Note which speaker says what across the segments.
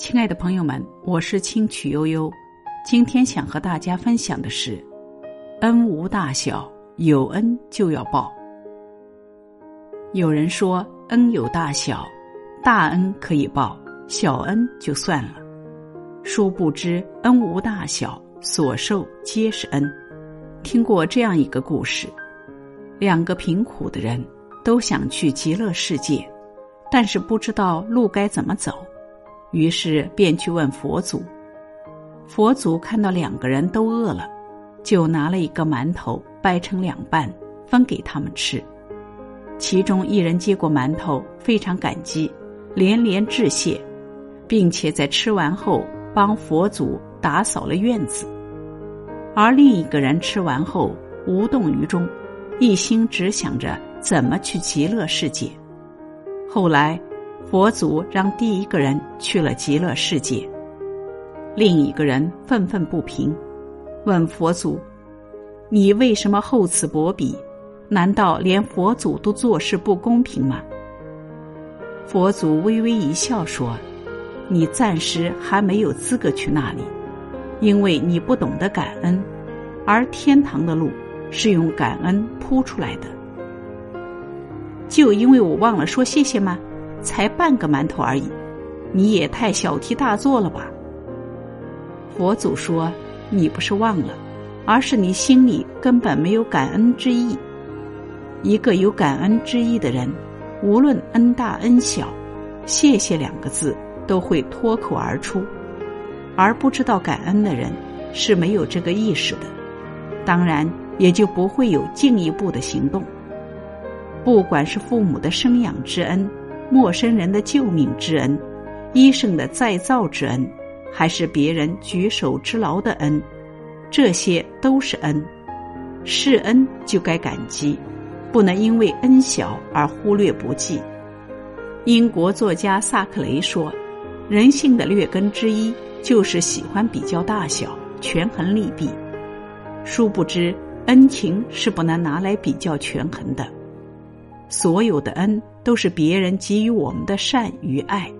Speaker 1: 亲爱的朋友们，我是清曲悠悠，今天想和大家分享的是：恩无大小，有恩就要报。有人说恩有大小，大恩可以报，小恩就算了。殊不知恩无大小，所受皆是恩。听过这样一个故事：两个贫苦的人都想去极乐世界，但是不知道路该怎么走。于是便去问佛祖。佛祖看到两个人都饿了，就拿了一个馒头掰成两半，分给他们吃。其中一人接过馒头，非常感激，连连致谢，并且在吃完后帮佛祖打扫了院子。而另一个人吃完后无动于衷，一心只想着怎么去极乐世界。后来。佛祖让第一个人去了极乐世界，另一个人愤愤不平，问佛祖：“你为什么厚此薄彼？难道连佛祖都做事不公平吗？”佛祖微微一笑说：“你暂时还没有资格去那里，因为你不懂得感恩，而天堂的路是用感恩铺出来的。就因为我忘了说谢谢吗？”才半个馒头而已，你也太小题大做了吧！佛祖说：“你不是忘了，而是你心里根本没有感恩之意。一个有感恩之意的人，无论恩大恩小，谢谢两个字都会脱口而出；而不知道感恩的人是没有这个意识的，当然也就不会有进一步的行动。不管是父母的生养之恩。”陌生人的救命之恩，医生的再造之恩，还是别人举手之劳的恩，这些都是恩。是恩就该感激，不能因为恩小而忽略不计。英国作家萨克雷说：“人性的劣根之一就是喜欢比较大小，权衡利弊。殊不知，恩情是不能拿来比较权衡的。”所有的恩都是别人给予我们的善与爱，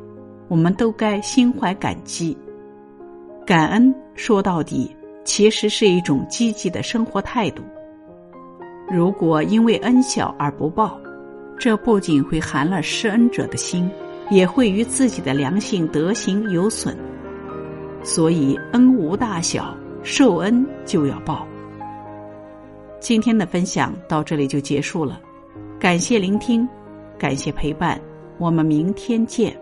Speaker 1: 我们都该心怀感激。感恩说到底，其实是一种积极的生活态度。如果因为恩小而不报，这不仅会寒了施恩者的心，也会与自己的良性德行有损。所以，恩无大小，受恩就要报。今天的分享到这里就结束了。感谢聆听，感谢陪伴，我们明天见。